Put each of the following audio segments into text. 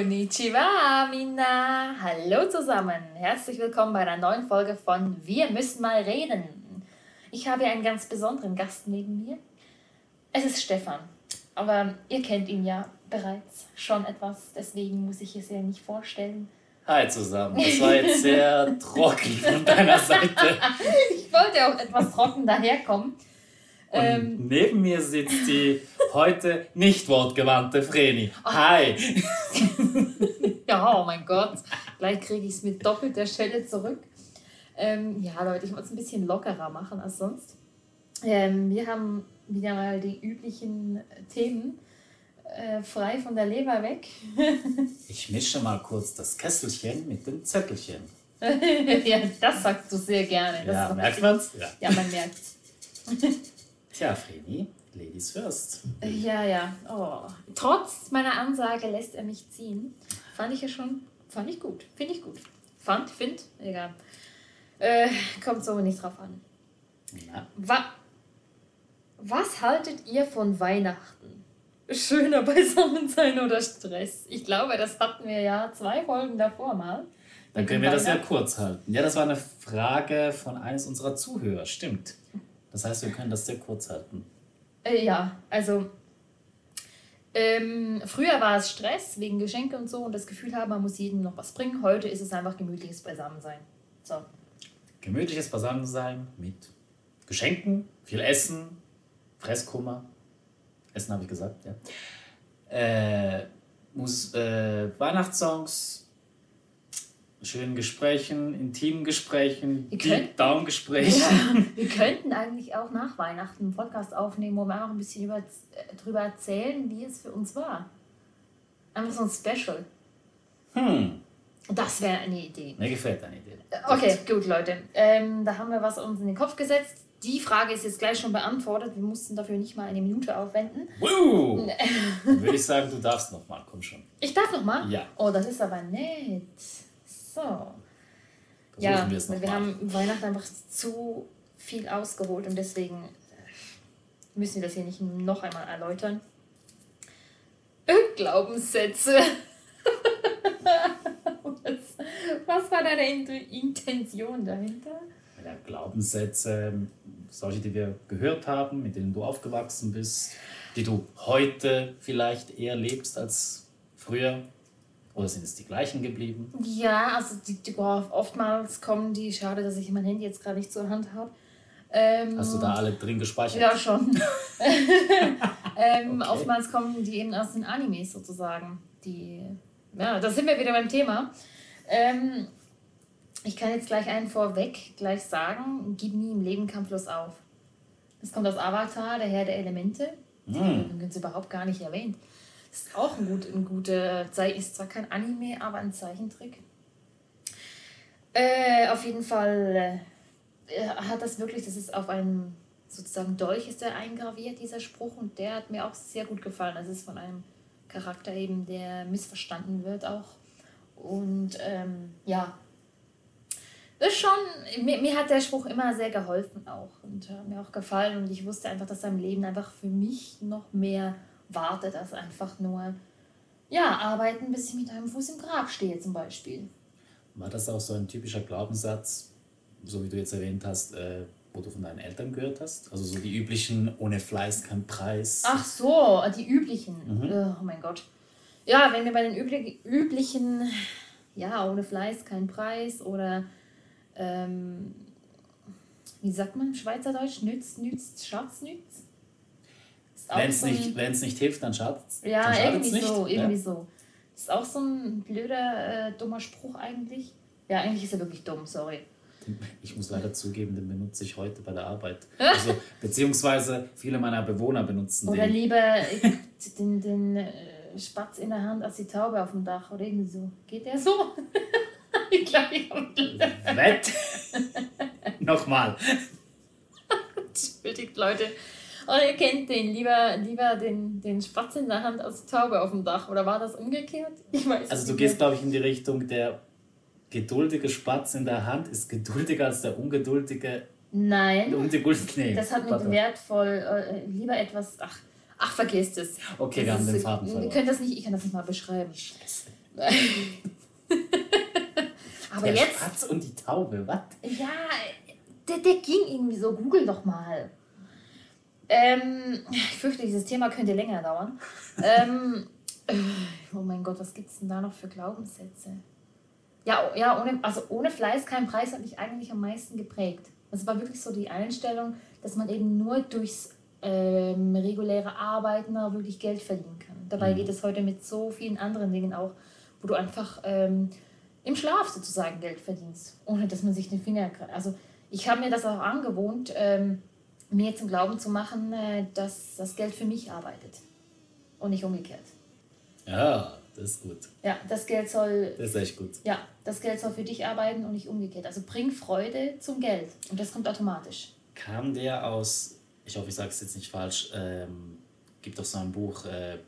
Konnichiwa, Mina. Hallo zusammen. Herzlich willkommen bei einer neuen Folge von Wir müssen mal reden. Ich habe einen ganz besonderen Gast neben mir. Es ist Stefan. Aber ihr kennt ihn ja bereits schon etwas, deswegen muss ich es ja nicht vorstellen. Hi zusammen. Das war jetzt sehr trocken von deiner Seite. ich wollte auch etwas trocken daherkommen. Und ähm, neben mir sitzt die heute nicht wortgewandte Vreni. Hi! ja, oh mein Gott. Gleich kriege ich es mit doppelter Schelle zurück. Ähm, ja, Leute, ich muss es ein bisschen lockerer machen als sonst. Ähm, wir haben wieder mal die üblichen Themen äh, frei von der Leber weg. ich mische mal kurz das Kesselchen mit dem Zettelchen. ja, das sagst du sehr gerne. Das ja, merkt man's? Ja. ja, man merkt Tja, Fredi, Ladies first. Ja, ja. Oh. Trotz meiner Ansage lässt er mich ziehen. Fand ich ja schon, fand ich gut. Finde ich gut. Fand, find, egal. Äh, kommt so nicht drauf an. Na? Wa was haltet ihr von Weihnachten? Schöner Beisammensein oder Stress? Ich glaube, das hatten wir ja zwei Folgen davor mal. Dann können wir das ja kurz halten. Ja, das war eine Frage von eines unserer Zuhörer, stimmt. Das heißt, wir können das sehr kurz halten. Äh, ja, also ähm, früher war es Stress wegen Geschenke und so und das Gefühl haben, man muss jedem noch was bringen. Heute ist es einfach gemütliches Beisammensein. So. Gemütliches Beisammensein mit Geschenken, viel Essen, Fresskummer. Essen habe ich gesagt, ja. Äh, muss, äh, Weihnachtssongs, schönen Gesprächen, intimen Gesprächen, Deep Down Gesprächen. Ja, wir könnten eigentlich auch nach Weihnachten einen Podcast aufnehmen, wo wir einfach ein bisschen über, darüber erzählen, wie es für uns war. Einfach so ein Special. Hm. Das wäre eine Idee. Mir gefällt deine Idee. Okay, gut, Leute. Ähm, da haben wir was uns in den Kopf gesetzt. Die Frage ist jetzt gleich schon beantwortet. Wir mussten dafür nicht mal eine Minute aufwenden. Wow. Dann würde ich sagen, du darfst noch mal. Komm schon. Ich darf noch mal? Ja. Oh, das ist aber nett. So. Versuchen ja, wir, es noch wir mal. haben Weihnachten einfach zu viel ausgeholt und deswegen müssen wir das hier nicht noch einmal erläutern. Glaubenssätze. was, was, war deine Intention dahinter? Ja, Glaubenssätze, solche, die wir gehört haben, mit denen du aufgewachsen bist, die du heute vielleicht eher lebst als früher. Oder sind es die gleichen geblieben? Ja, also die, die, oftmals kommen die, schade, dass ich mein Handy jetzt gerade nicht zur Hand habe. Ähm, Hast du da alle drin gespeichert? Ja, schon. ähm, okay. Oftmals kommen die eben aus den Animes sozusagen. Die, ja, da sind wir wieder beim Thema. Ähm, ich kann jetzt gleich einen vorweg gleich sagen, gib nie im Leben kampflos auf. Das kommt aus Avatar, der Herr der Elemente. Mm. Den haben überhaupt gar nicht erwähnt. Ist auch ein, gut, ein guter. Ist zwar kein Anime, aber ein Zeichentrick. Äh, auf jeden Fall äh, hat das wirklich, das ist auf einem sozusagen Dolch ist der eingraviert, dieser Spruch, und der hat mir auch sehr gut gefallen. Das ist von einem Charakter eben, der missverstanden wird auch. Und ähm, ja, ist schon, mir, mir hat der Spruch immer sehr geholfen auch und hat mir auch gefallen und ich wusste einfach, dass sein Leben einfach für mich noch mehr wartet als einfach nur, ja, arbeiten, bis ich mit einem Fuß im Grab stehe zum Beispiel. War das auch so ein typischer Glaubenssatz, so wie du jetzt erwähnt hast, äh, wo du von deinen Eltern gehört hast? Also so die üblichen, ohne Fleiß kein Preis. Ach so, die üblichen. Mhm. Oh mein Gott. Ja, wenn wir bei den üblich, üblichen, ja, ohne Fleiß kein Preis oder ähm, wie sagt man im Schweizerdeutsch? Nützt, nützt, Schatz nützt? Wenn es so nicht, nicht hilft, dann schadet es Ja, irgendwie nicht. so, irgendwie ja. so. Das ist auch so ein blöder, äh, dummer Spruch eigentlich. Ja, eigentlich ist er wirklich dumm, sorry. Ich muss leider zugeben, den benutze ich heute bei der Arbeit. Also, beziehungsweise viele meiner Bewohner benutzen oder den. Oder lieber äh, den, den äh, Spatz in der Hand als die Taube auf dem Dach oder irgendwie so. Geht der so? ich glaube, ich habe Wett! Nochmal. Entschuldigt, Leute. Oh, ihr kennt den, lieber, lieber den, den Spatz in der Hand als Taube auf dem Dach. Oder war das umgekehrt? Ich weiß Also du gehst, glaube ich, in die Richtung, der geduldige Spatz in der Hand ist geduldiger als der ungeduldige... Nein, Ungeduld, nee, das hat mit wertvoll, äh, lieber etwas... Ach, ach, vergesst es. Okay, wir haben den Faden verloren. Ihr könnt das nicht, ich kann das nicht mal beschreiben. Aber der jetzt, Spatz und die Taube, was? ja, der, der ging irgendwie so. Google doch mal. Ähm, ich fürchte, dieses Thema könnte länger dauern. ähm, äh, oh mein Gott, was gibt es denn da noch für Glaubenssätze? Ja, ja ohne, also ohne Fleiß kein Preis hat mich eigentlich am meisten geprägt. Es war wirklich so die Einstellung, dass man eben nur durchs ähm, reguläre Arbeiten auch wirklich Geld verdienen kann. Dabei geht es heute mit so vielen anderen Dingen auch, wo du einfach ähm, im Schlaf sozusagen Geld verdienst, ohne dass man sich den Finger greift. Also ich habe mir das auch angewohnt, ähm, mir zum Glauben zu machen, äh, dass das Geld für mich arbeitet und nicht umgekehrt. Ja, das ist gut. Ja, das Geld soll Das ist echt gut. ja, das Geld soll für dich arbeiten und nicht umgekehrt. Also bring Freude zum Geld und das kommt automatisch. Kam der aus, ich hoffe, ich sage es jetzt nicht falsch, ähm, gibt doch so ein Buch, äh,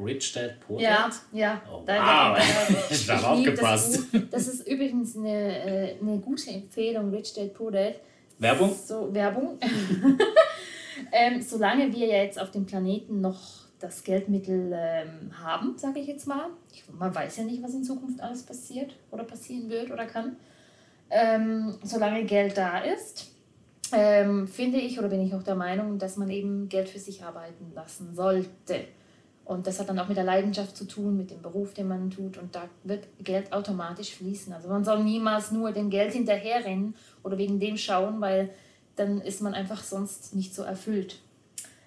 Rich Dad, Poor Ja, Dad? ja. Oh, Da- wow. Ich habe aufgepasst. Das, das ist übrigens eine, äh, eine gute Empfehlung, Rich Dad Poor Dad. Werbung? So, Werbung. ähm, solange wir ja jetzt auf dem Planeten noch das Geldmittel ähm, haben, sage ich jetzt mal. Ich, man weiß ja nicht, was in Zukunft alles passiert oder passieren wird oder kann. Ähm, solange Geld da ist, ähm, finde ich oder bin ich auch der Meinung, dass man eben Geld für sich arbeiten lassen sollte. Und das hat dann auch mit der Leidenschaft zu tun, mit dem Beruf, den man tut. Und da wird Geld automatisch fließen. Also man soll niemals nur dem Geld hinterherrennen oder wegen dem schauen, weil dann ist man einfach sonst nicht so erfüllt.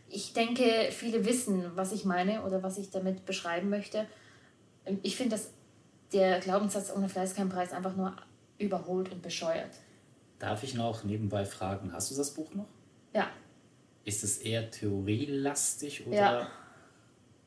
Ich denke, viele wissen, was ich meine oder was ich damit beschreiben möchte. Ich finde, dass der Glaubenssatz ohne Fleiß kein Preis einfach nur überholt und bescheuert. Darf ich noch nebenbei fragen, hast du das Buch noch? Ja, Ist es eher theorielastig oder? Ja.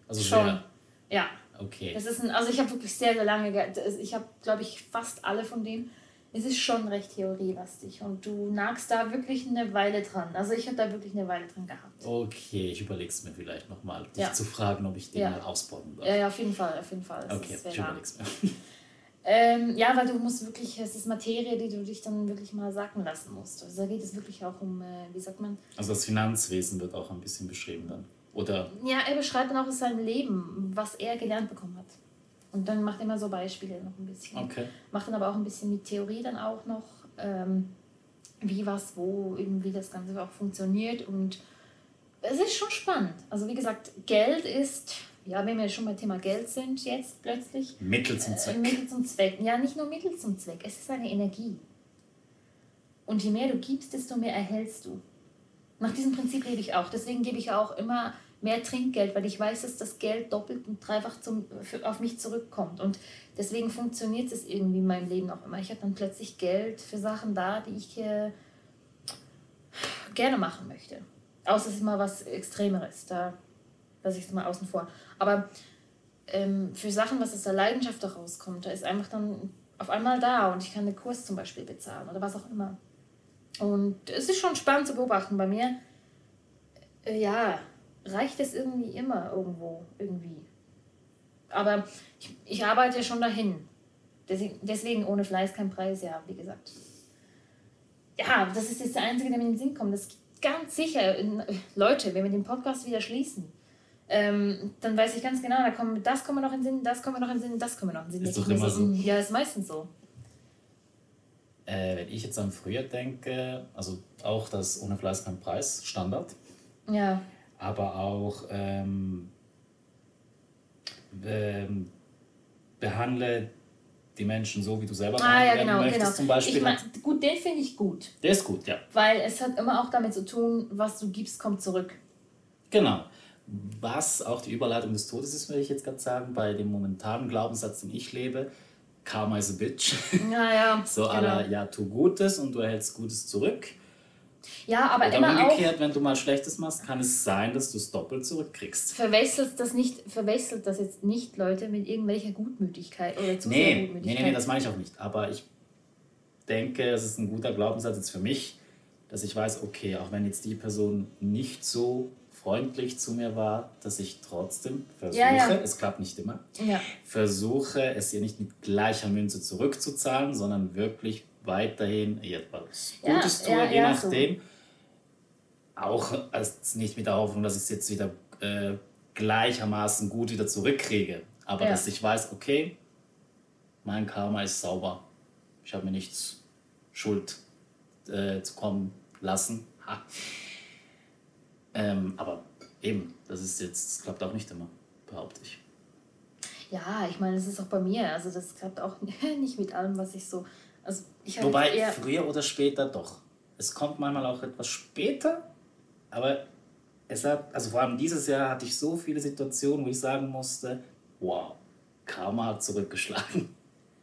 Also schon. Sehr, Ja, okay. Das ist ein, also ich habe wirklich sehr, sehr lange, ge- das- ich habe, glaube ich, fast alle von denen. Es ist schon recht theorielastig und du nagst da wirklich eine Weile dran. Also ich habe da wirklich eine Weile dran gehabt. Okay, ich überlege es mir vielleicht nochmal, dich Ja. zu fragen, ob ich den Ja. mal ausbauen darf. Ja, ja, auf jeden Fall, auf jeden Fall. Das okay, ich überlege es mir. Ähm, ja, weil du musst wirklich, es ist Materie, die du dich dann wirklich mal sacken lassen musst. Also da geht es wirklich auch um, äh, wie sagt man? Also das Finanzwesen wird auch ein bisschen beschrieben dann. Oder Ja, er beschreibt dann auch sein Leben, was er gelernt bekommen hat. Und dann macht er immer so Beispiele noch ein bisschen. okay. Macht dann aber auch ein bisschen mit Theorie dann auch noch, ähm, wie was, wo, irgendwie das Ganze auch funktioniert. Und es ist schon spannend. Also wie gesagt, Geld ist, ja, wenn wir schon beim Thema Geld sind jetzt plötzlich, Mittel zum äh, Zweck. Mittel zum Zweck. Ja, nicht nur Mittel zum Zweck, es ist eine Energie. Und je mehr du gibst, desto mehr erhältst du. Nach diesem Prinzip lebe ich auch. Deswegen gebe ich auch immer mehr Trinkgeld, weil ich weiß, dass das Geld doppelt und dreifach zum, für, auf mich zurückkommt. Und deswegen funktioniert es irgendwie in meinem Leben auch immer. Ich habe dann plötzlich Geld für Sachen da, die ich äh, gerne machen möchte. Außer es ist mal was Extremeres. Da lasse ich es mal außen vor. Aber ähm, für Sachen, was aus der Leidenschaft daraus kommt, da ist einfach dann auf einmal da und ich kann einen Kurs zum Beispiel bezahlen oder was auch immer. Und es ist schon spannend zu beobachten. Bei mir, äh, ja, reicht es irgendwie immer irgendwo, irgendwie. Aber ich, ich arbeite schon dahin. Deswegen, deswegen ohne Fleiß kein Preis, ja, wie gesagt. Ja, das ist jetzt der einzige, der mir in den Sinn kommt. Das ist ganz sicher, in- Leute, wenn wir den Podcast wieder schließen, ähm, dann weiß ich ganz genau, da kommen, das kommen wir noch in den Sinn, das kommen wir noch in den Sinn, das kommen wir noch in den Sinn. Ist doch mir immer so. Ja, ist meistens so. Äh, wenn ich jetzt an früher denke, also auch das ohne Fleiß kein Preis, Standard, Ja, aber auch ähm, ähm, behandle die Menschen so, wie du selber ah, ja, genau, möchtest genau. zum Beispiel. ich mein, gut, den finde ich gut, Der ist gut, ja. weil es hat immer auch damit zu tun, was du gibst, kommt zurück. Genau. Was auch die Überleitung des Todes ist, will ich jetzt gerade sagen, bei dem momentanen Glaubenssatz, den ich lebe, Karma is a bitch. Ja, ja. So genau. aller, ja, tu Gutes und du erhältst Gutes zurück. Ja, aber Oder immer auch umgekehrt, wenn du mal Schlechtes machst, kann es sein, dass du es doppelt zurückkriegst. verwechselt das nicht, verwechselt das jetzt nicht Leute mit irgendwelcher Gutmütigkeit oder zu nee, Gutmütigkeit. nee, nee, das meine ich auch nicht. Aber ich denke, es ist ein guter Glaubenssatz jetzt für mich, dass ich weiß, okay, auch wenn jetzt die Person nicht so freundlich zu mir war, dass ich trotzdem versuche, Ja, ja. es klappt nicht immer, ja. versuche es ihr nicht mit gleicher Münze zurückzuzahlen, sondern wirklich weiterhin etwas Ja, Gutes tue, ja, je ja, so. nachdem. Auch als nicht mit der Hoffnung, dass ich es jetzt wieder äh, gleichermaßen gut wieder zurückkriege. Aber dass ich weiß, okay, mein Karma ist sauber. Ich habe mir nichts Schuld äh, zu kommen lassen. Ähm, aber eben, das ist jetzt, das klappt auch nicht immer, behaupte ich. Ja, ich meine, das ist auch bei mir. Also das klappt auch nicht mit allem, was ich so. Also ich Wobei, früher oder später doch. Es kommt manchmal auch etwas später, aber es hat, also vor allem dieses Jahr hatte ich so viele Situationen, wo ich sagen musste, wow, Karma hat zurückgeschlagen.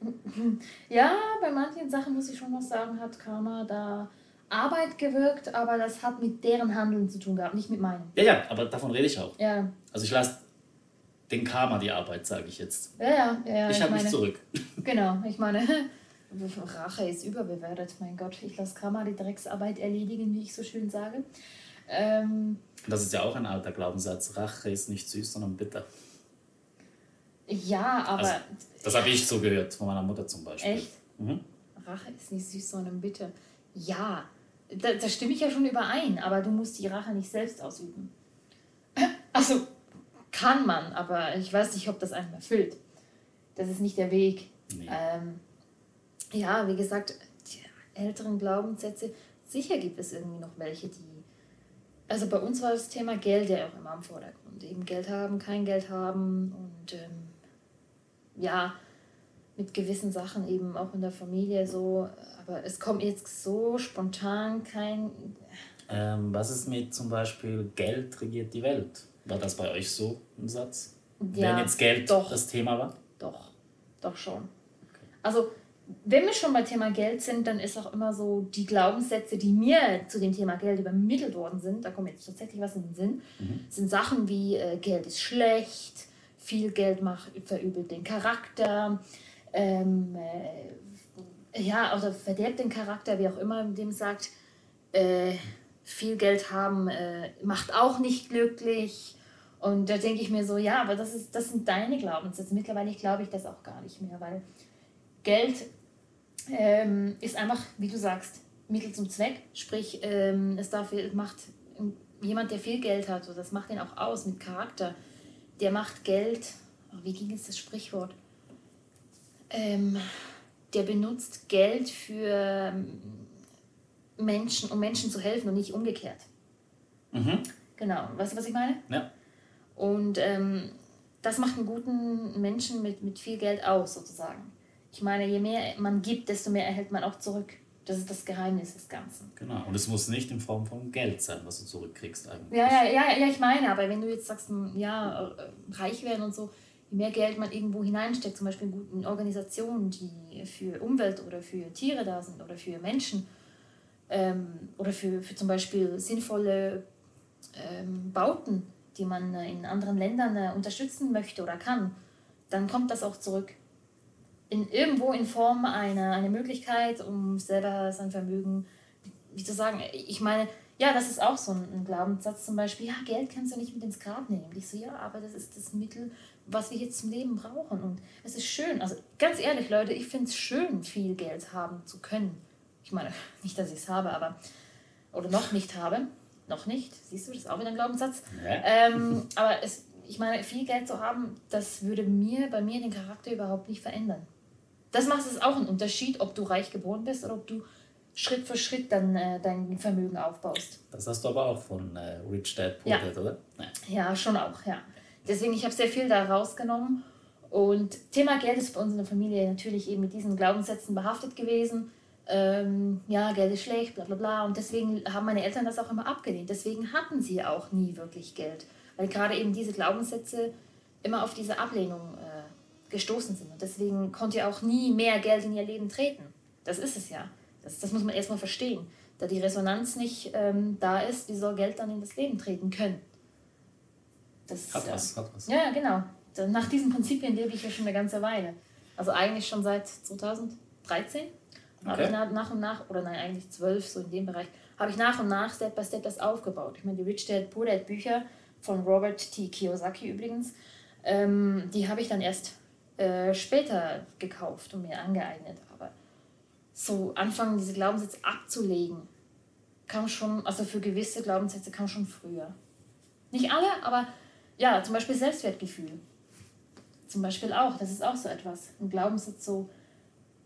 Ja, bei manchen Sachen muss ich schon noch sagen, hat Karma da Arbeit gewirkt, aber das hat mit deren Handeln zu tun gehabt, nicht mit meinem. Ja, ja, aber davon rede ich auch. Ja, Also ich lasse den Karma die Arbeit, sage ich jetzt. ja, ja. ja ich habe mich zurück. Genau, ich meine, Rache ist überbewertet, mein Gott. Ich lasse Karma die Drecksarbeit erledigen, wie ich so schön sage. Ähm, Das ist ja auch ein alter Glaubenssatz. Rache ist nicht süß, sondern bitter. ja, aber Also, das habe ich so gehört von meiner Mutter zum Beispiel. echt? Mhm. Rache ist nicht süß, sondern bitte. Ja, da, da stimme ich ja schon überein, aber du musst die Rache nicht selbst ausüben. Also kann man, aber ich weiß nicht, ob das einem erfüllt. Das ist nicht der Weg. Nee. Ähm, ja, wie gesagt, die älteren Glaubenssätze, sicher gibt es irgendwie noch welche, die. Also bei uns war das Thema Geld ja auch immer im Vordergrund. Eben Geld haben, kein Geld haben und ähm, ja, mit gewissen Sachen eben auch in der Familie so. Aber es kommt jetzt so spontan kein. Ähm, was ist mit zum Beispiel Geld regiert die Welt? War das bei euch so ein Satz? Ja, Wenn jetzt Geld doch. das Thema war? Doch, doch schon. Also, wenn wir schon bei Thema Geld sind, dann ist auch immer so die Glaubenssätze, die mir zu dem Thema Geld übermittelt worden sind, da kommt jetzt tatsächlich was in den Sinn, sind Sachen wie äh, Geld ist schlecht, viel Geld macht, verübelt den Charakter, ähm, äh, ja, oder verderbt den Charakter, wie auch immer, dem sagt, äh, viel Geld haben äh, macht auch nicht glücklich. Und da denke ich mir so, ja, aber das, ist, das sind deine Glaubenssätze. Mittlerweile glaube ich das auch gar nicht mehr, weil Geld ähm, ist einfach, wie du sagst, Mittel zum Zweck. Sprich, ähm, es dafür macht jemand, der viel Geld hat, so, das macht ihn auch aus mit Charakter. Der macht Geld, oh, wie ging jetzt das Sprichwort? Ähm, der benutzt Geld für ähm, Menschen, um Menschen zu helfen und nicht umgekehrt. Mhm. Genau, weißt du, was ich meine? Ja. Und ähm, das macht einen guten Menschen mit, mit viel Geld aus, sozusagen. Ich meine, je mehr man gibt, desto mehr erhält man auch zurück. Das ist das Geheimnis des Ganzen. Genau. Und es muss nicht in Form von Geld sein, was du zurückkriegst eigentlich. Ja, ja, ja, ja, ich meine, aber wenn du jetzt sagst, hm, ja, äh, reich werden und so, je mehr Geld man irgendwo hineinsteckt, zum Beispiel in guten Organisationen, die für Umwelt oder für Tiere da sind oder für Menschen ähm, oder für, für zum Beispiel sinnvolle ähm, Bauten, die man äh, in anderen Ländern äh, unterstützen möchte oder kann, dann kommt das auch zurück. In, irgendwo in Form einer, einer Möglichkeit, um selber sein Vermögen, wie zu sagen, ich meine, ja, das ist auch so ein, Glaubenssatz zum Beispiel, ja, Geld kannst du nicht mit ins Grab nehmen. Und ich so, ja, aber das ist das Mittel, was wir jetzt zum Leben brauchen. Und es ist schön, also ganz ehrlich, Leute, ich finde es schön, viel Geld haben zu können. Ich meine, nicht, dass ich es habe, aber, oder noch nicht habe. Noch nicht, siehst du, das ist auch wieder ein Glaubenssatz. Ja. Ähm, aber es, ich meine, viel Geld zu haben, das würde mir bei mir den Charakter überhaupt nicht verändern. Das macht es auch einen Unterschied, ob du reich geboren bist oder ob du Schritt für Schritt dann äh, dein Vermögen aufbaust. Das hast du aber auch von äh, Rich Dad Poor Ja. Dad, oder? Ja. Ja, schon auch, ja. Deswegen, ich habe sehr viel da rausgenommen. Und Thema Geld ist bei uns in der Familie natürlich eben mit diesen Glaubenssätzen behaftet gewesen. Ähm, ja, Geld ist schlecht, bla bla bla. Und deswegen haben meine Eltern das auch immer abgelehnt. Deswegen hatten sie auch nie wirklich Geld. Weil gerade eben diese Glaubenssätze immer auf diese Ablehnung äh, gestoßen sind. Und deswegen konnte auch nie mehr Geld in ihr Leben treten. Das ist es ja. Das, das muss man erstmal verstehen. Da die Resonanz nicht ähm, da ist, wie soll Geld dann in das Leben treten können? Das, Hat äh, was, hat was. ja, genau. Nach diesen Prinzipien lebe ich ja schon eine ganze Weile. Also eigentlich schon seit 2013 habe Okay. ich nach, nach und nach, oder nein, eigentlich 12, so in dem Bereich, habe ich nach und nach Step by Step das aufgebaut. Ich meine, die Rich Dad Poor Dad Bücher von Robert T. Kiyosaki übrigens, ähm, die habe ich dann erst äh, später gekauft und mir angeeignet. Aber so anfangen, diese Glaubenssätze abzulegen, kam schon, also für gewisse Glaubenssätze kam schon früher. Nicht alle, aber ja, zum Beispiel Selbstwertgefühl. zum Beispiel auch. Das ist auch so etwas. Ein Glaubenssatz so,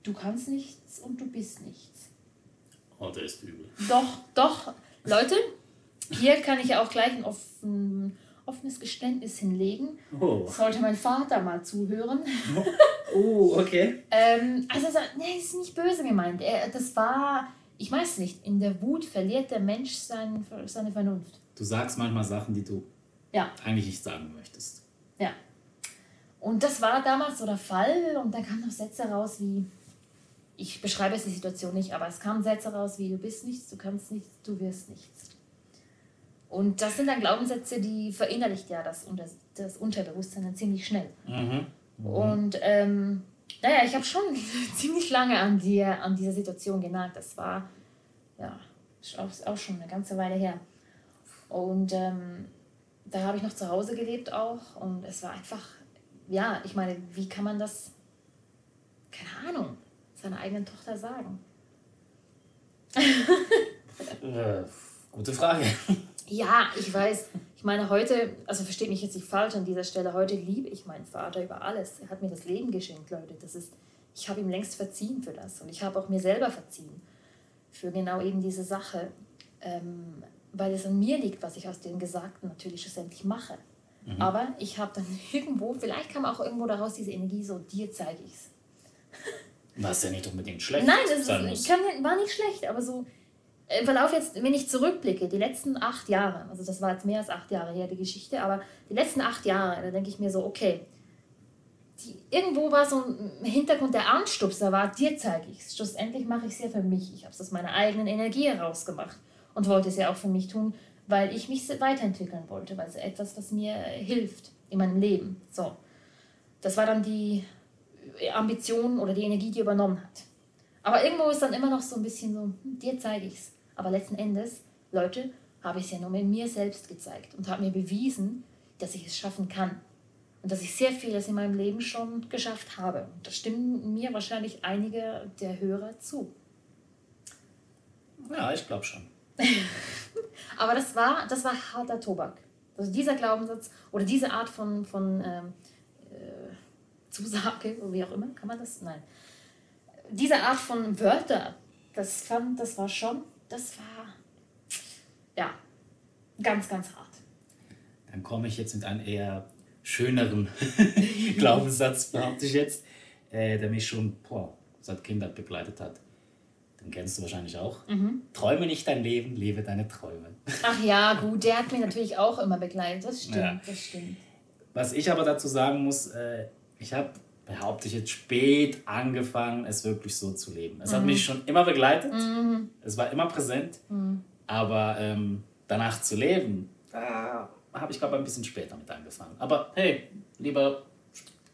du kannst nichts und du bist nichts. Oh, der ist übel. Doch, doch. Leute, hier kann ich auch gleich ein offen, offenes Geständnis hinlegen. Oh. Sollte mein Vater mal zuhören. Oh, okay. Ähm, also, so- nee, ist nicht böse gemeint. Er, das war, ich weiß nicht, in der Wut verliert der Mensch sein, seine Vernunft. Du sagst manchmal Sachen, die du Ja, eigentlich nicht sagen möchtest. ja. Und das war damals so der Fall und dann kamen noch Sätze raus wie, ich beschreibe jetzt die Situation nicht, aber es kamen Sätze raus wie, du bist nichts, du kannst nichts, du wirst nichts. Und das sind dann Glaubenssätze, die verinnerlicht ja das, Unter das Unterbewusstsein dann ziemlich schnell. Mhm. Und ähm, naja, ich habe schon ziemlich lange an, die, an dieser Situation genagt. Das war ja auch, auch schon eine ganze Weile her. Und ähm, da habe ich noch zu Hause gelebt auch. Und es war einfach, ja, ich meine, wie kann man das, keine Ahnung, seiner eigenen Tochter sagen? Äh, gute Frage. Ja, ich weiß. Ich meine, heute, also versteht mich jetzt nicht falsch an dieser Stelle, heute liebe ich meinen Vater über alles. Er hat mir das Leben geschenkt, Leute. Das ist, ich habe ihm längst verziehen für das. Und ich habe auch mir selber verziehen. Für genau eben diese Sache. Ähm, weil es an mir liegt, was ich aus dem Gesagten natürlich schlussendlich mache. Aber ich habe dann irgendwo, vielleicht kam auch irgendwo daraus diese Energie, so dir zeige ich's. Was ja nicht unbedingt schlecht Nein, das sein ist, kann, war nicht schlecht, aber so im Verlauf jetzt, wenn ich zurückblicke, die letzten acht Jahre, also das war jetzt mehr als acht Jahre her, die Geschichte, aber die letzten acht Jahre, da denke ich mir so, okay, die, irgendwo war so im Hintergrund der Anstupser war, dir zeige ich es. Schlussendlich mache ich es ja für mich. Ich habe es aus meiner eigenen Energie herausgemacht und wollte es ja auch für mich tun, weil ich mich weiterentwickeln wollte, weil es etwas, was mir hilft in meinem Leben. So. Das war dann die Ambition oder die Energie, die übernommen hat. Aber irgendwo ist dann immer noch so ein bisschen so, hm, dir zeige ich's. Aber letzten Endes, Leute, habe ich es ja nur mit mir selbst gezeigt und habe mir bewiesen, dass ich es schaffen kann. Und dass ich sehr vieles in meinem Leben schon geschafft habe. Und da stimmen mir wahrscheinlich einige der Hörer zu. Ja, ich glaube schon. Aber das war, das war harter Tobak. Also dieser Glaubenssatz oder diese Art von, von ähm, äh, Zusage, wie auch immer, kann man das? Nein. Diese Art von Wörter, das fand, das war schon, das war, ja, ganz, ganz hart. Dann komme ich jetzt mit einem eher schöneren Glaubenssatz, behaupte ich jetzt, äh, der mich schon boah, seit Kindheit begleitet hat. Den kennst du wahrscheinlich auch. Träume nicht dein Leben, lebe deine Träume. Ach ja, gut, der hat mich natürlich auch immer begleitet. Das stimmt, Ja. das stimmt. Was ich aber dazu sagen muss, äh, ich habe, behaupte ich jetzt, spät angefangen, es wirklich so zu leben. Es hat mich schon immer begleitet, es war immer präsent, aber ähm, danach zu leben, da habe ich, glaube ich, ein bisschen später mit angefangen. Aber hey, lieber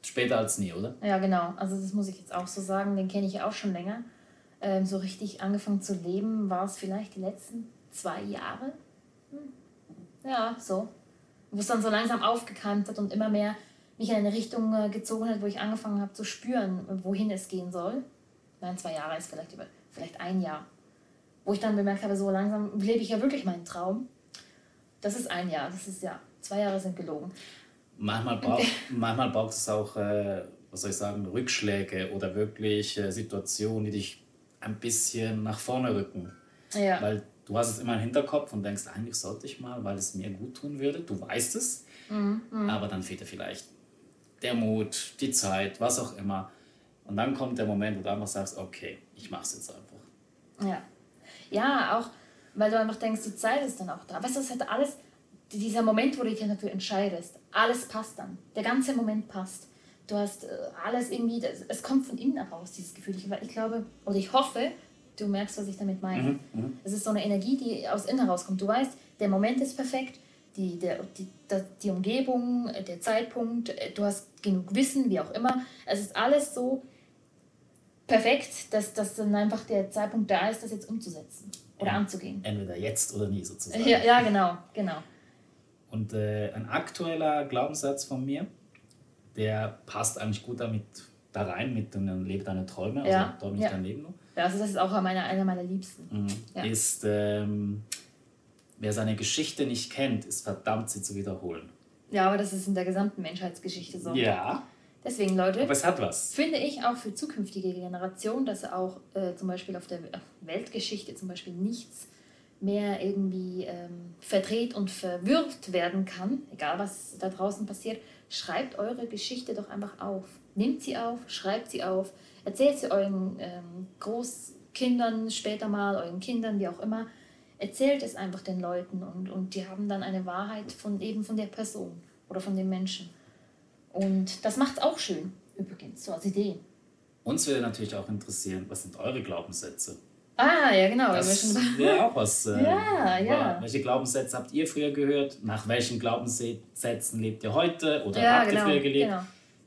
später als nie, oder? Ja, genau. Also das muss ich jetzt auch so sagen. Den kenne ich auch schon länger. Ähm, so richtig angefangen zu leben war es vielleicht die letzten zwei Jahre. Hm. Ja, so. Wo es dann so langsam aufgekeimt hat und immer mehr mich in eine Richtung äh, gezogen hat, wo ich angefangen habe zu spüren, wohin es gehen soll. Nein, zwei Jahre ist vielleicht über, vielleicht ein Jahr. Wo ich dann bemerkt habe, so langsam lebe ich ja wirklich meinen Traum. Das ist ein Jahr, das ist ja, zwei Jahre sind gelogen. Manchmal, brauch, manchmal braucht es auch, äh, was soll ich sagen, Rückschläge oder wirklich äh, Situationen, die dich ein bisschen nach vorne rücken. Ja. Weil du hast es immer im Hinterkopf und denkst, eigentlich sollte ich mal, weil es mir gut tun würde. Du weißt es, aber dann fehlt dir vielleicht der Mut, die Zeit, was auch immer. Und dann kommt der Moment, wo du einfach sagst, okay, ich mach's jetzt einfach. Ja. Ja, auch weil du einfach denkst, die Zeit ist dann auch da. Weißt du, das hat alles, dieser Moment, wo du dich dafür entscheidest, alles passt dann. Der ganze Moment passt. Du hast äh, alles irgendwie, es kommt von innen heraus, dieses Gefühl. Ich, ich glaube, oder ich hoffe, du merkst, was ich damit meine. Es ist so eine Energie, die aus innen herauskommt. Du weißt, der Moment ist perfekt, die, der, die, die Umgebung, äh, der Zeitpunkt, äh, du hast genug Wissen, wie auch immer. Es ist alles so perfekt, dass, dass dann einfach der Zeitpunkt da ist, das jetzt umzusetzen oder anzugehen. Entweder jetzt oder nie sozusagen. Ja, ja genau, genau. Und äh, ein aktueller Glaubenssatz von mir, der passt eigentlich gut damit da rein, mit dem Lebe deine Träume, also Ja, träume nicht ja. dein Leben nur, Ja, Also das ist auch meine, einer meiner Liebsten. mhm. Ja. ist, ähm, wer seine Geschichte nicht kennt, ist verdammt, sie zu wiederholen. Ja, aber das ist in der gesamten Menschheitsgeschichte so. Ja, Deswegen, Leute, Aber es hat was. finde ich auch für zukünftige Generationen, dass auch äh, zum Beispiel auf der Weltgeschichte zum Beispiel nichts mehr irgendwie ähm, verdreht und verwirrt werden kann, egal was da draußen passiert. Schreibt eure Geschichte doch einfach auf. Nehmt sie auf, schreibt sie auf, erzählt sie euren ähm, Großkindern später mal, euren Kindern, wie auch immer. Erzählt es einfach den Leuten und, und die haben dann eine Wahrheit von eben von der Person oder von dem Menschen. Und das macht es auch schön, übrigens, so als Idee. Uns würde natürlich auch interessieren, was sind eure Glaubenssätze? Ah, ja, genau. Das wäre auch was. Äh, ja, ja. Welche Glaubenssätze habt ihr früher gehört? Nach welchen Glaubenssätzen lebt ihr heute? Oder ja, habt genau, ihr früher gelebt? Genau.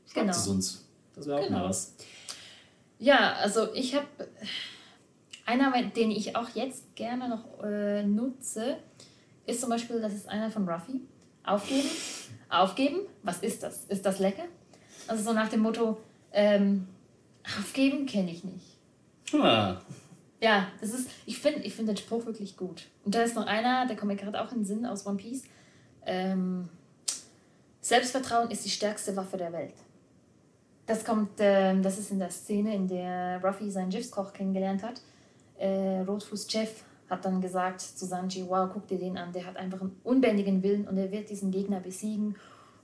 Schreibt genau. es uns. Das wäre auch Genau. mal was. Ja, also ich habe einer, den ich auch jetzt gerne noch äh, nutze, ist zum Beispiel, das ist einer von Ruffy. Aufgeben, aufgeben, was ist das? Ist das lecker? Also so nach dem Motto, ähm, aufgeben kenne ich nicht. Ah, Ja, das ist, ich finde ich find den Spruch wirklich gut. Und da ist noch einer, der kommt mir gerade auch in den Sinn aus One Piece. Ähm, Selbstvertrauen ist die stärkste Waffe der Welt. Das kommt, ähm, das ist in der Szene, in der Ruffy seinen Schiffskoch kennengelernt hat. Äh, Rotfuß Jeff hat dann gesagt zu Sanji, wow, guck dir den an, der hat einfach einen unbändigen Willen und er wird diesen Gegner besiegen.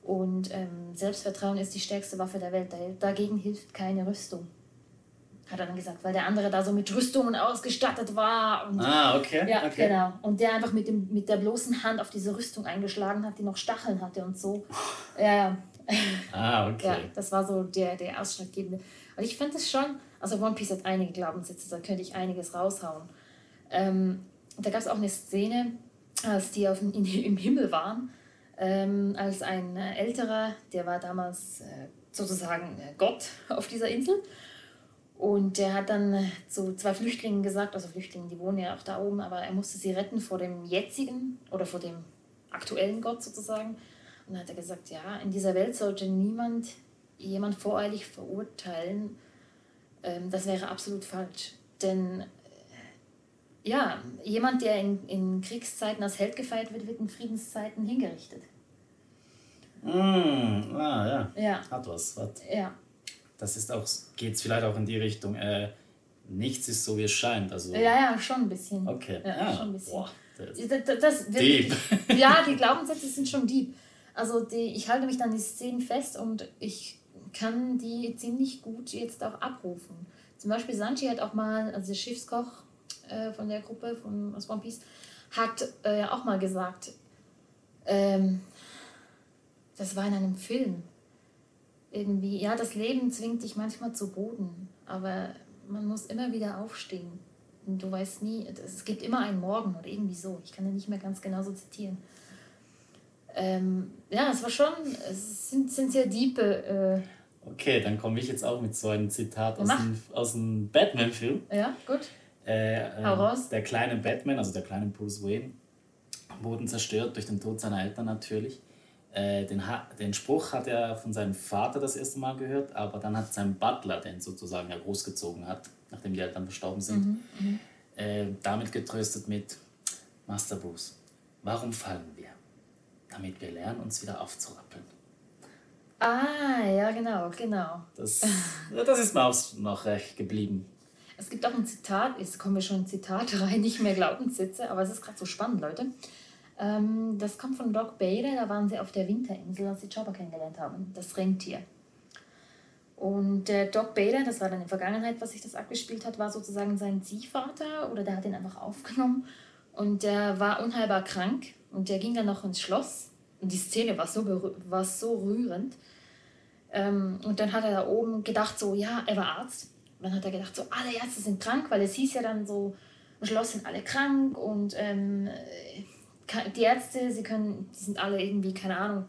Und ähm, Selbstvertrauen ist die stärkste Waffe der Welt. Da- Dagegen hilft keine Rüstung. Hat er dann gesagt, weil der andere da so mit Rüstungen ausgestattet war. Und ah okay. ja, okay. genau. Und der einfach mit, dem, mit der bloßen Hand auf diese Rüstung eingeschlagen hat, die noch Stacheln hatte und so. Ja, ja. Ah, okay. Ja, das war so der, der ausschlaggebende. Und ich finde es schon, also One Piece hat einige Glaubenssätze, da könnte ich einiges raushauen. Ähm, da gab es auch eine Szene, als die auf, in, im Himmel waren, ähm, als ein äh, älterer, der war damals äh, sozusagen äh, Gott auf dieser Insel. Und der hat dann äh, zu zwei Flüchtlingen gesagt, also Flüchtlinge, die wohnen ja auch da oben, aber er musste sie retten vor dem jetzigen oder vor dem aktuellen Gott sozusagen. Und dann hat er gesagt, ja, in dieser Welt sollte niemand jemand voreilig verurteilen. Ähm, das wäre absolut falsch. Denn äh, ja, jemand, der in, in Kriegszeiten als Held gefeiert wird, wird in Friedenszeiten hingerichtet. Mm, ah, ja. Ja, Hat was. Hat. ja. Das ist auch, geht es vielleicht auch in die Richtung, äh, nichts ist so, wie es scheint. Also, Ja, ja, schon ein bisschen. okay. Ja, ah, schon ein bisschen. Boah, das, Das, das, Deep. ja, die Glaubenssätze sind schon deep. Also die, ich halte mich dann die Szenen fest und ich kann die ziemlich gut jetzt auch abrufen. Zum Beispiel Sanji hat auch mal, also der Schiffskoch äh, von der Gruppe von aus One Piece, hat äh, auch mal gesagt, ähm, das war in einem Film. Irgendwie, ja, das Leben zwingt dich manchmal zu Boden, aber man muss immer wieder aufstehen. Und du weißt nie, es gibt immer einen Morgen oder irgendwie so. Ich kann den nicht mehr ganz genau so zitieren. Ähm, ja, es war schon, es sind, sind sehr diepe, okay, dann komme ich jetzt auch mit so einem Zitat aus dem, aus dem Batman-Film. ja, gut. Äh, äh, Hau raus. Der kleine Batman, also der kleine Bruce Wayne, wurden zerstört durch den Tod seiner Eltern natürlich. Äh, den, ha den Spruch hat er von seinem Vater das erste Mal gehört, aber dann hat sein Butler den sozusagen ja großgezogen hat, nachdem die Eltern verstorben sind, äh, damit getröstet mit Master Bruce, warum fallen wir? Damit wir lernen, uns wieder aufzurappeln. Ah, ja, genau, genau. Das, das ist mir auch noch recht geblieben. Es gibt auch ein Zitat, jetzt kommen wir schon in Zitate rein, nicht mehr Glaubenssätze, aber es ist gerade so spannend, Leute. Ähm, das kommt von Doc Bader, da waren sie auf der Winterinsel, als sie Chopper kennengelernt haben, das Rentier. Und der Doc Bader, das war dann in der Vergangenheit, was sich das abgespielt hat, war sozusagen sein Ziehvater oder der hat ihn einfach aufgenommen und der war unheilbar krank und der ging dann noch ins Schloss und die Szene war so, war so rührend. Ähm, und dann hat er da oben gedacht, so, ja, er war Arzt. Dann hat er gedacht, so, alle Ärzte sind krank, weil es hieß ja dann so, im Schloss sind alle krank und ähm, äh, die Ärzte, sie können, die sind alle irgendwie, keine Ahnung,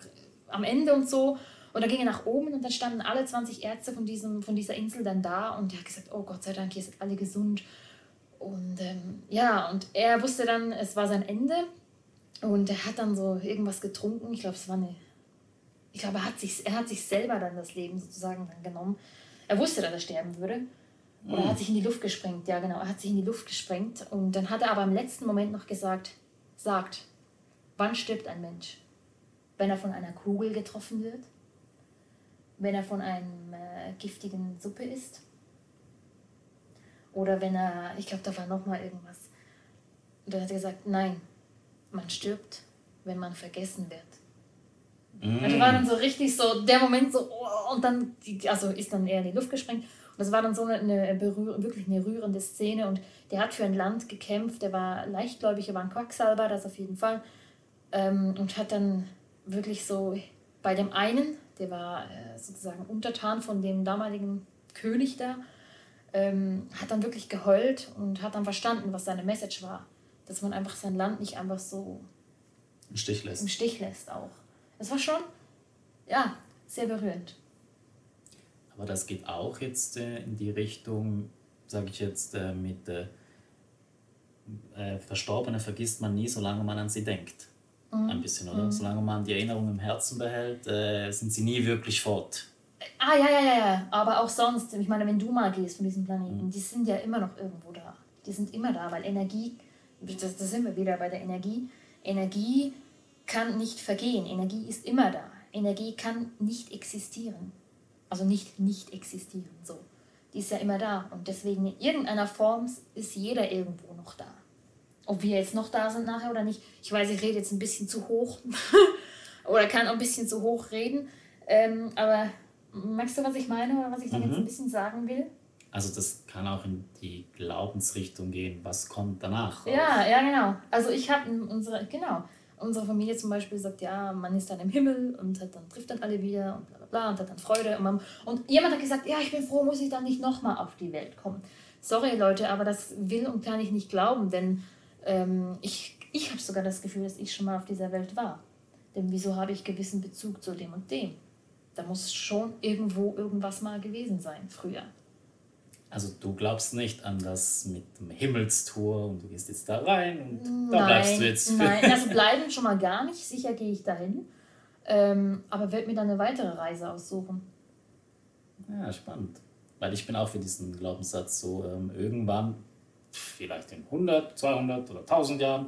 am Ende und so. Und dann ging er nach oben und dann standen alle 20 Ärzte von, diesem, von dieser Insel dann da und er hat gesagt, oh Gott sei Dank, hier sind alle gesund. Und ähm, ja, und er wusste dann, es war sein Ende und er hat dann so irgendwas getrunken. Ich glaube, es war eine ich glaube, er hat, sich, er hat sich selber dann das Leben sozusagen dann genommen. Er wusste, dass er sterben würde. Oder er hat sich in die Luft gesprengt. Ja, genau. Er hat sich in die Luft gesprengt. Und dann hat er aber im letzten Moment noch gesagt, sagt, wann stirbt ein Mensch? Wenn er von einer Kugel getroffen wird? wenn er von einem äh, giftigen Suppe isst. Oder wenn er, ich glaube, da war noch mal irgendwas. Da hat er gesagt, nein, man stirbt, wenn man vergessen wird. Mm. Also war dann so richtig so der Moment so, oh, und dann, also ist dann eher in die Luft gesprengt. Und das war dann so eine, eine wirklich eine rührende Szene. Und der hat für ein Land gekämpft, der war leichtgläubig, er war ein Quacksalber, das auf jeden Fall. Ähm, und hat dann wirklich so bei dem einen, der war äh, sozusagen untertan von dem damaligen König da, ähm, hat dann wirklich geheult und hat dann verstanden, was seine Message war. Dass man einfach sein Land nicht einfach so im Stich lässt. Im Stich lässt auch. Das war schon, ja, sehr berührend. Aber das geht auch jetzt äh, in die Richtung, sage ich jetzt, äh, mit äh, äh, Verstorbene vergisst man nie, solange man an sie denkt. Mhm. Ein bisschen, oder? Mhm. Solange man die Erinnerung im Herzen behält, äh, sind sie nie wirklich fort. Ah, ja, ja, ja, ja. Aber auch sonst, ich meine, wenn du mal gehst von diesem Planeten, mhm. die sind ja immer noch irgendwo da. Die sind immer da, weil Energie, das, das sind wir wieder bei der Energie. Energie kann nicht vergehen. Energie ist immer da. Energie kann nicht existieren. Also nicht nicht existieren, so. Die ist ja immer da. Und deswegen in irgendeiner Form ist jeder irgendwo noch da. Ob wir jetzt noch da sind nachher oder nicht. Ich weiß, ich rede jetzt ein bisschen zu hoch. oder kann auch ein bisschen zu hoch reden. Ähm, aber Magst du, was ich meine oder was ich mhm. jetzt ein bisschen sagen will? Also das kann auch in die Glaubensrichtung gehen. Was kommt danach? Ja, ja, genau. Also ich habe unsere, genau, unsere Familie zum Beispiel sagt, ja, man ist dann im Himmel und hat dann, trifft dann alle wieder und bla bla bla und hat dann Freude. Und, man, und jemand hat gesagt, ja, ich bin froh, muss ich dann nicht nochmal auf die Welt kommen. Sorry Leute, aber das will und kann ich nicht glauben, denn ähm, ich, ich habe sogar das Gefühl, dass ich schon mal auf dieser Welt war. Denn wieso habe ich gewissen Bezug zu dem und dem? Da muss schon irgendwo irgendwas mal gewesen sein, früher. Also du glaubst nicht an das mit dem Himmelstor und du gehst jetzt da rein und da bleibst du jetzt. Nein, also bleiben schon mal gar nicht. Sicher gehe ich dahin. Ähm, aber werde mir dann eine weitere Reise aussuchen. Ja, spannend. Weil ich bin auch für diesen Glaubenssatz so, ähm, irgendwann, vielleicht in 100, 200 oder 1000 Jahren,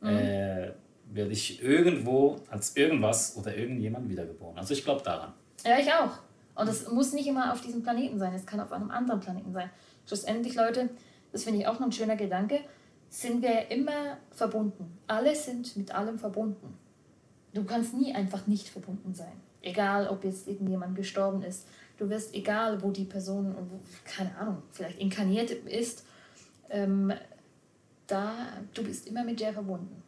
mhm. äh, werde ich irgendwo als irgendwas oder irgendjemand wiedergeboren. Also ich glaube daran. Ja, ich auch. Und es muss nicht immer auf diesem Planeten sein, es kann auf einem anderen Planeten sein. Schlussendlich, Leute, das finde ich auch noch ein schöner Gedanke, sind wir immer verbunden. Alle sind mit allem verbunden. Du kannst nie einfach nicht verbunden sein. Egal, ob jetzt irgendjemand gestorben ist. Du wirst, egal wo die Person, keine Ahnung, vielleicht inkarniert ist, ähm, da, du bist immer mit der verbunden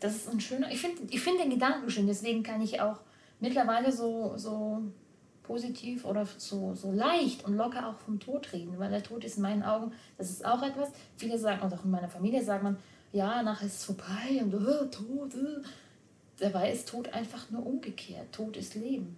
das ist ein schöner, ich finde ich find den Gedanken schön, deswegen kann ich auch mittlerweile so, so positiv oder so, so leicht und locker auch vom Tod reden, weil der Tod ist in meinen Augen, das ist auch etwas, viele sagen, und auch in meiner Familie sagt man, ja, nachher ist es vorbei und oh, Tod, oh. dabei ist Tod einfach nur umgekehrt, Tod ist Leben.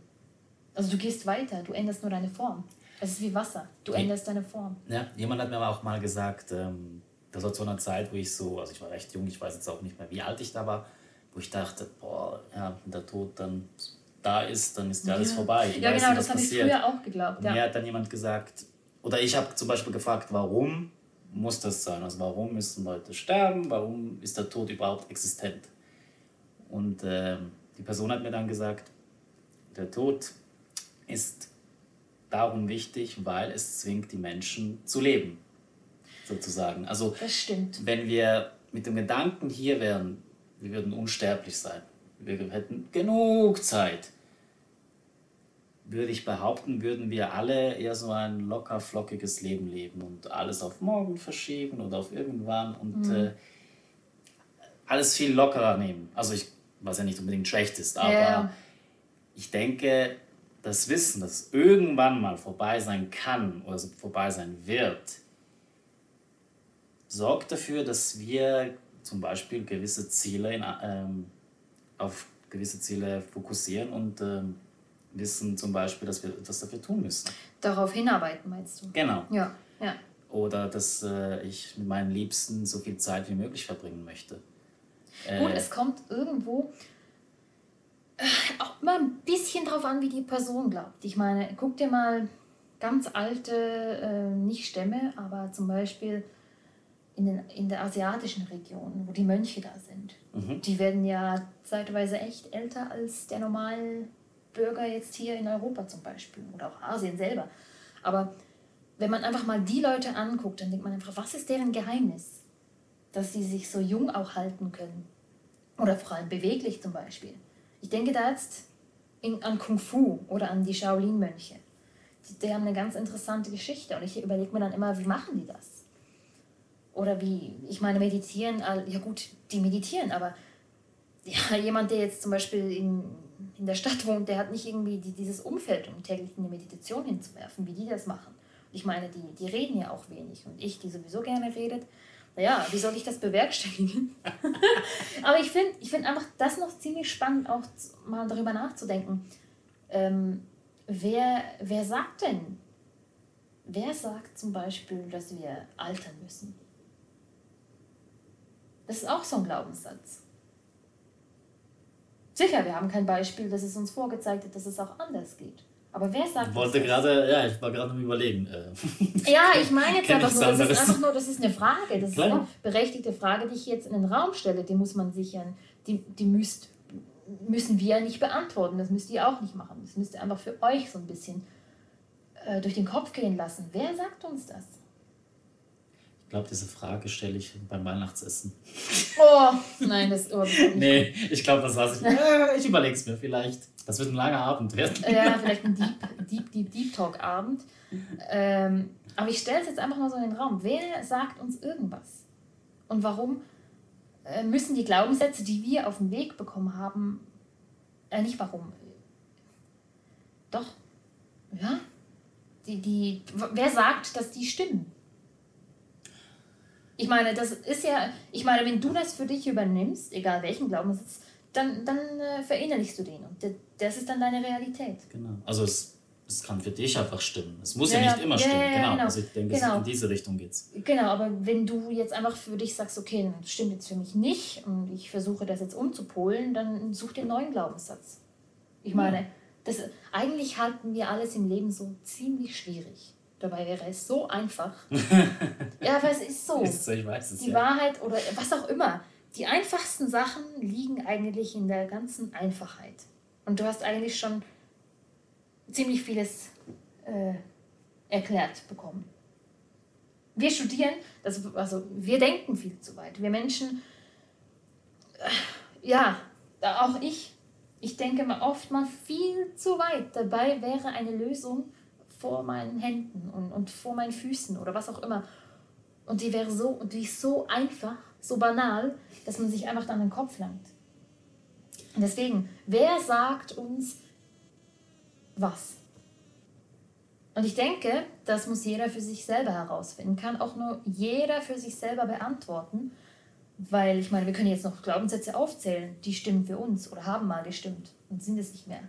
Also du gehst weiter, du änderst nur deine Form. Es ist wie Wasser, du änderst deine Form. Ja, jemand hat mir aber auch mal gesagt, ähm das war zu einer Zeit, wo ich so, also ich war recht jung, ich weiß jetzt auch nicht mehr, wie alt ich da war, wo ich dachte, boah, ja, der Tod dann da ist, dann ist ja alles vorbei. Ich ja, genau, nicht, das habe ich früher auch geglaubt. Ja. Mir hat dann jemand gesagt, oder ich habe zum Beispiel gefragt, warum muss das sein? Also warum müssen Leute sterben? Warum ist der Tod überhaupt existent? Und äh, die Person hat mir dann gesagt, der Tod ist darum wichtig, weil es zwingt die Menschen zu leben sozusagen. Also das stimmt. wenn wir mit dem Gedanken hier wären, wir würden unsterblich sein, wir hätten genug Zeit, würde ich behaupten, würden wir alle eher so ein locker flockiges Leben leben und alles auf morgen verschieben oder auf irgendwann und mhm. äh, alles viel lockerer nehmen. Also ich, was ja nicht unbedingt schlecht ist, aber ja. ich denke, das Wissen, dass irgendwann mal vorbei sein kann oder vorbei sein wird, sorgt dafür, dass wir zum Beispiel gewisse Ziele in, ähm, auf gewisse Ziele fokussieren und ähm, wissen zum Beispiel, dass wir etwas dafür tun müssen. Darauf hinarbeiten, meinst du? Genau. Ja, ja. Oder dass äh, ich mit meinen Liebsten so viel Zeit wie möglich verbringen möchte. Äh, Gut, es kommt irgendwo äh, auch immer ein bisschen drauf an, wie die Person glaubt. Ich meine, guck dir mal ganz alte, äh, nicht Stämme, aber zum Beispiel in, den, in der asiatischen Region, wo die Mönche da sind. Mhm. Die werden ja zeitweise echt älter als der Normalbürger Bürger jetzt hier in Europa zum Beispiel oder auch Asien selber. Aber wenn man einfach mal die Leute anguckt, dann denkt man einfach, was ist deren Geheimnis? Dass sie sich so jung auch halten können. Oder vor allem beweglich zum Beispiel. Ich denke da jetzt in, an Kung Fu oder an die Shaolin-Mönche. Die, die haben eine ganz interessante Geschichte und ich überlege mir dann immer, wie machen die das? Oder wie, ich meine, meditieren, ja gut, die meditieren, aber ja, jemand, der jetzt zum Beispiel in, in der Stadt wohnt, der hat nicht irgendwie die, dieses Umfeld, um täglich eine Meditation hinzuwerfen, wie die das machen. Ich meine, die, die reden ja auch wenig und ich, die sowieso gerne redet, naja, wie soll ich das bewerkstelligen? Aber ich finde ich find einfach das noch ziemlich spannend, auch mal darüber nachzudenken. Ähm, wer, wer sagt denn, wer sagt zum Beispiel, dass wir altern müssen? Das ist auch so ein Glaubenssatz. Sicher, wir haben kein Beispiel, das es uns vorgezeigt hat, dass es auch anders geht. Aber wer sagt ich wollte gerade, ja, ich war gerade am überlegen. Äh. Ja, ich meine jetzt einfach nur, das ist einfach nur, das ist eine Frage, das Klar. ist eine berechtigte Frage, die ich jetzt in den Raum stelle, die muss man sich ja, die, die müsst, müssen wir ja nicht beantworten, das müsst ihr auch nicht machen. Das müsst ihr einfach für euch so ein bisschen äh, durch den Kopf gehen lassen. Wer sagt uns das? Ich glaube, diese Frage stelle ich beim Weihnachtsessen. Oh, nein, das oh, Nee, ich glaube, das lasse ich. ich überlege es mir vielleicht. Das wird ein langer Abend werden. Ja, vielleicht ein Deep, Deep, Deep, Deep Talk-Abend. Ähm, aber ich stelle es jetzt einfach mal so in den Raum. Wer sagt uns irgendwas? Und warum äh, müssen die Glaubenssätze, die wir auf den Weg bekommen haben, äh, nicht warum? Doch. Ja? Die, die, wer sagt, dass die stimmen? Ich meine, das ist ja, ich meine, wenn du das für dich übernimmst, egal welchen Glaubenssatz, dann, dann äh, verinnerlichst du den und das ist dann deine Realität. Genau. Also es, es kann für dich einfach stimmen. Es muss ja, ja nicht immer ja, stimmen. Ja, genau. genau. Also ich denke, genau. in diese Richtung geht's. Genau, aber wenn du jetzt einfach für dich sagst, okay, das stimmt jetzt für mich nicht und ich versuche das jetzt umzupolen, dann such den neuen Glaubenssatz. Ich meine, das, eigentlich halten wir alles im Leben so ziemlich schwierig. Dabei wäre es so einfach. ja, aber es ist so. Ist so ich weiß es, Die ja. Wahrheit oder was auch immer. Die einfachsten Sachen liegen eigentlich in der ganzen Einfachheit. Und du hast eigentlich schon ziemlich vieles äh, erklärt bekommen. Wir studieren, das, also wir denken viel zu weit. Wir Menschen, äh, ja, auch ich, ich denke mal oft mal viel zu weit. Dabei wäre eine Lösung vor meinen Händen und, und vor meinen Füßen oder was auch immer. Und die wäre so, die ist so einfach, so banal, dass man sich einfach dann den Kopf langt. Und deswegen, wer sagt uns was? Und ich denke, das muss jeder für sich selber herausfinden, kann auch nur jeder für sich selber beantworten, weil ich meine, wir können jetzt noch Glaubenssätze aufzählen, die stimmen für uns oder haben mal gestimmt und sind es nicht mehr.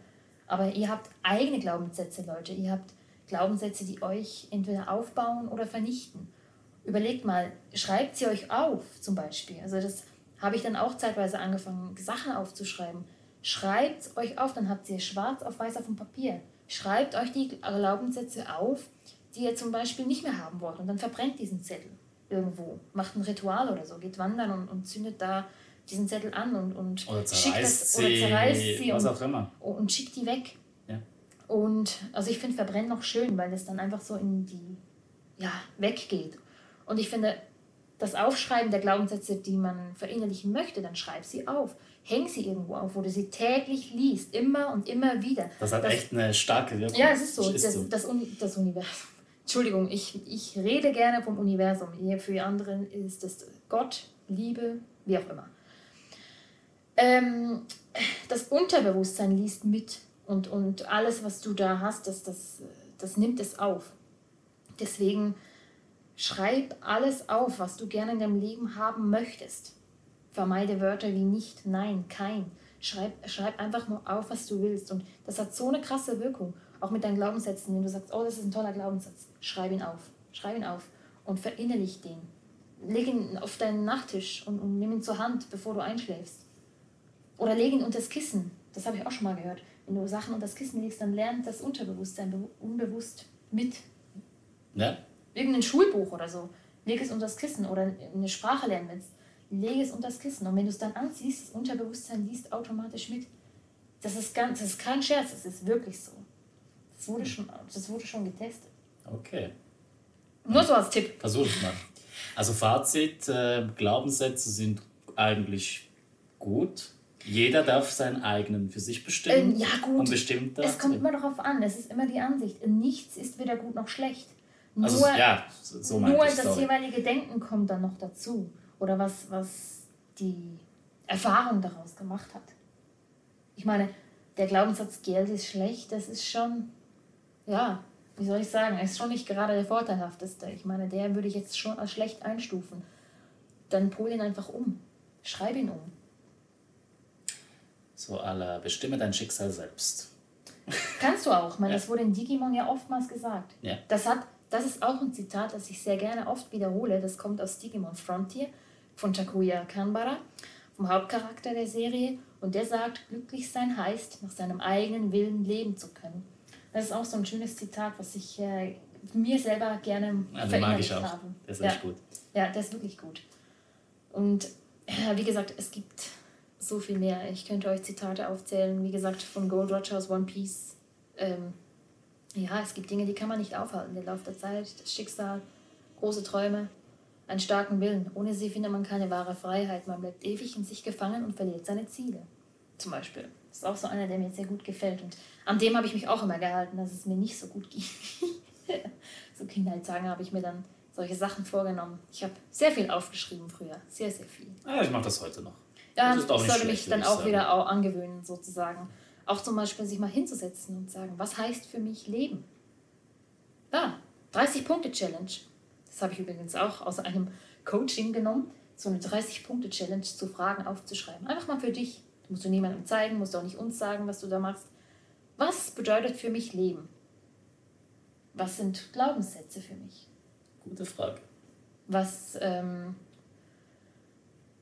Aber ihr habt eigene Glaubenssätze, Leute. Ihr habt Glaubenssätze, die euch entweder aufbauen oder vernichten. Überlegt mal, schreibt sie euch auf zum Beispiel. Also das habe ich dann auch zeitweise angefangen, Sachen aufzuschreiben. Schreibt es euch auf, dann habt ihr schwarz auf weiß auf dem Papier. Schreibt euch die Glaubenssätze auf, die ihr zum Beispiel nicht mehr haben wollt. Und dann verbrennt diesen Zettel irgendwo. Macht ein Ritual oder so, geht wandern und, und zündet da diesen Zettel an und, und schickt das, oder zerreißt sie was und, auch immer. und schickt die weg. Und also ich finde Verbrennen noch schön, weil es dann einfach so in die, ja, weggeht. Und ich finde, das Aufschreiben der Glaubenssätze, die man verinnerlichen möchte, dann schreib sie auf. Häng sie irgendwo auf, wo du sie täglich liest, immer und immer wieder. Das hat das, echt eine starke Wirkung. Ja, es ist so. Ist das, so. Das, das, Universum. Entschuldigung, ich, ich rede gerne vom Universum. Hier für die anderen ist es Gott, Liebe, wie auch immer. Ähm, das Unterbewusstsein liest mit. Und, und alles, was du da hast, das, das, das nimmt es auf. Deswegen schreib alles auf, was du gerne in deinem Leben haben möchtest. Vermeide Wörter wie nicht, nein, kein. Schreib, schreib einfach nur auf, was du willst. Und das hat so eine krasse Wirkung. Auch mit deinen Glaubenssätzen. Wenn du sagst, oh, das ist ein toller Glaubenssatz, schreib ihn auf. Schreib ihn auf und verinnerlich den. Leg ihn auf deinen Nachttisch und, und nimm ihn zur Hand, bevor du einschläfst. Oder leg ihn unter das Kissen. Das habe ich auch schon mal gehört. Wenn du Sachen unter das Kissen legst, dann lernt das Unterbewusstsein unbewusst mit. Ja. Irgendein Schulbuch oder so. Leg es unter das Kissen oder eine Sprache lernen willst. Lege es unter das Kissen. Und wenn du es dann anziehst, das Unterbewusstsein liest automatisch mit. Das ist, ganz, das ist kein Scherz, das ist wirklich so. Das wurde schon, das wurde schon getestet. Okay. Nur so als Tipp. Versuch es mal. Also Fazit, äh, Glaubenssätze sind eigentlich gut. Jeder darf seinen eigenen für sich bestimmen. Ähm, ja, gut. Und bestimmt Es das. kommt immer darauf an, es ist immer die Ansicht. Nichts ist weder gut noch schlecht. Nur, Also, ja, so nur das jeweilige Denken kommt dann noch dazu. Oder was, was die Erfahrung daraus gemacht hat. Ich meine, der Glaubenssatz, Geld ist schlecht, das ist schon, ja, wie soll ich sagen, ist schon nicht gerade der vorteilhafteste. Ich meine, der würde ich jetzt schon als schlecht einstufen. Dann pol ihn einfach um. Schreib ihn um. So aller bestimme dein Schicksal selbst. Kannst du auch. Meine, Ja. das wurde in Digimon ja oftmals gesagt. Ja. Das, hat, das ist auch ein Zitat, das ich sehr gerne oft wiederhole. Das kommt aus Digimon Frontier von Takuya Kanbara, vom Hauptcharakter der Serie. Und der sagt, glücklich sein heißt, nach seinem eigenen Willen leben zu können. Das ist auch so ein schönes Zitat, was ich äh, mir selber gerne mag verinnerlicht habe. Der ist ja. echt gut. Ja, der ist wirklich gut. Und ja, wie gesagt, es gibt so viel mehr. Ich könnte euch Zitate aufzählen, wie gesagt, von Gold Roger aus One Piece. Ähm, ja, es gibt Dinge, die kann man nicht aufhalten. Der Lauf der Zeit, das Schicksal, große Träume, einen starken Willen. Ohne sie findet man keine wahre Freiheit. Man bleibt ewig in sich gefangen und verliert seine Ziele. Zum Beispiel. Das ist auch so einer, der mir sehr gut gefällt. Und an dem habe ich mich auch immer gehalten, dass es mir nicht so gut ging. so Kindheitstagen habe ich mir dann solche Sachen vorgenommen. Ich habe sehr viel aufgeschrieben früher. Sehr, sehr viel. Ah, ich mache das heute noch. Ja, Das sollte schlecht, mich dann auch wieder auch angewöhnen, sozusagen. Auch zum Beispiel sich mal hinzusetzen und sagen, was heißt für mich Leben? Ja, 30-Punkte-Challenge. Das habe ich übrigens auch aus einem Coaching genommen. So eine 30-Punkte-Challenge zu Fragen aufzuschreiben. Einfach mal für dich. Du musst du niemandem zeigen, musst auch nicht uns sagen, was du da machst. Was bedeutet für mich Leben? Was sind Glaubenssätze für mich? Gute Frage. Was ähm,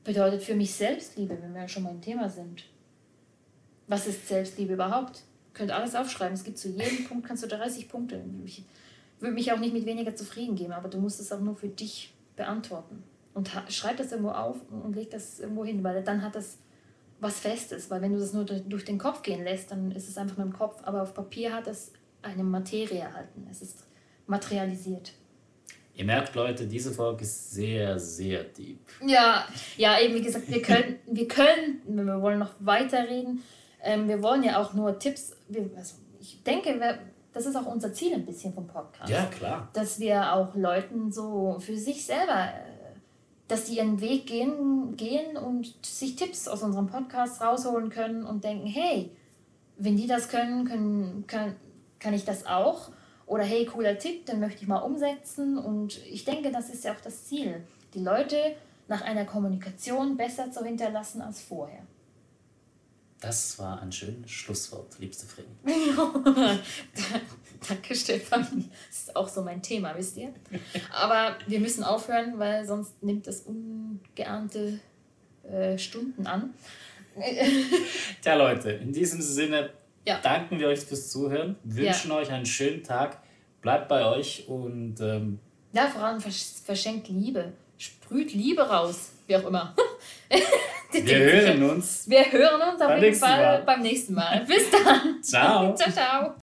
bedeutet für mich Selbstliebe, wenn wir schon mal im Thema sind? Was ist Selbstliebe überhaupt? Ihr könnt alles aufschreiben. Es gibt zu jedem Punkt kannst du 30 Punkte. Ich würde mich auch nicht mit weniger zufrieden geben, aber du musst es auch nur für dich beantworten. Und schreib das irgendwo auf und leg das irgendwo hin, weil dann hat das was Festes. Weil wenn du das nur durch durch den Kopf gehen lässt, dann ist es einfach nur im Kopf. Aber auf Papier hat es eine Materie erhalten. Es ist materialisiert. Ihr merkt, Leute, diese Folge ist sehr, sehr deep. Ja, ja, eben wie gesagt, wir können, wir können, wenn wir wollen noch weiterreden, ähm, wir wollen ja auch nur Tipps. Wir, also ich denke, wir, das ist auch unser Ziel ein bisschen vom Podcast. Ja, klar. Dass wir auch Leuten so für sich selber, äh, dass die ihren Weg gehen, gehen und sich Tipps aus unserem Podcast rausholen können und denken, hey, wenn die das können, können kann, kann ich das auch. Oder hey, cooler Tipp, den möchte ich mal umsetzen. Und ich denke, das ist ja auch das Ziel, die Leute nach einer Kommunikation besser zu hinterlassen als vorher. Das war ein schönes Schlusswort, liebste Freni. Danke, Stefan. Das ist auch so mein Thema, wisst ihr? Aber wir müssen aufhören, weil sonst nimmt das ungeahnte äh, Stunden an. Tja, Leute, in diesem Sinne Ja. danken wir euch fürs Zuhören, wünschen euch einen schönen Tag, bleibt bei euch und ähm, Ja, vor allem versch verschenkt Liebe. Sprüht Liebe raus. Wie auch immer. wir hören uns. Wir hören uns auf jeden Fall Mal. beim nächsten Mal. Bis dann. Ciao. ciao, ciao.